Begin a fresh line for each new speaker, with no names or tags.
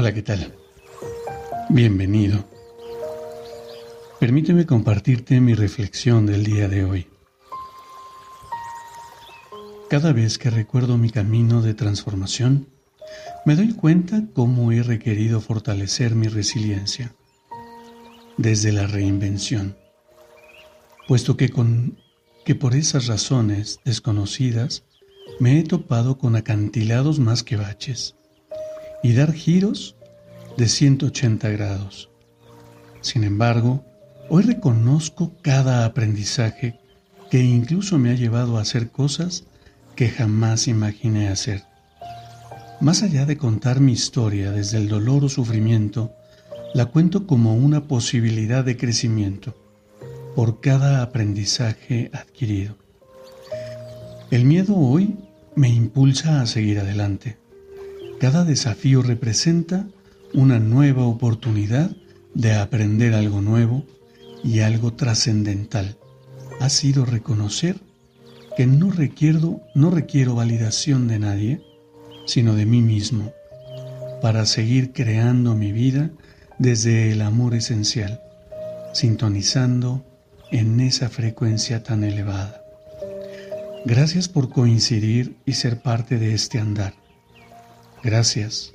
Hola, ¿qué tal? Bienvenido. Permíteme compartirte mi reflexión del día de hoy. Cada vez que recuerdo mi camino de transformación, me doy cuenta cómo he requerido fortalecer mi resiliencia desde la reinvención, puesto que con que por esas razones desconocidas me he topado con acantilados más que baches y dar giros de 180 grados. Sin embargo, hoy reconozco cada aprendizaje que incluso me ha llevado a hacer cosas que jamás imaginé hacer. Más allá de contar mi historia desde el dolor o sufrimiento, la cuento como una posibilidad de crecimiento por cada aprendizaje adquirido. El miedo hoy me impulsa a seguir adelante cada desafío representa una nueva oportunidad de aprender algo nuevo y algo trascendental. Ha sido reconocer que no requiero, no requiero validación de nadie, sino de mí mismo, para seguir creando mi vida desde el amor esencial, sintonizando en esa frecuencia tan elevada. Gracias por coincidir y ser parte de este andar. Gracias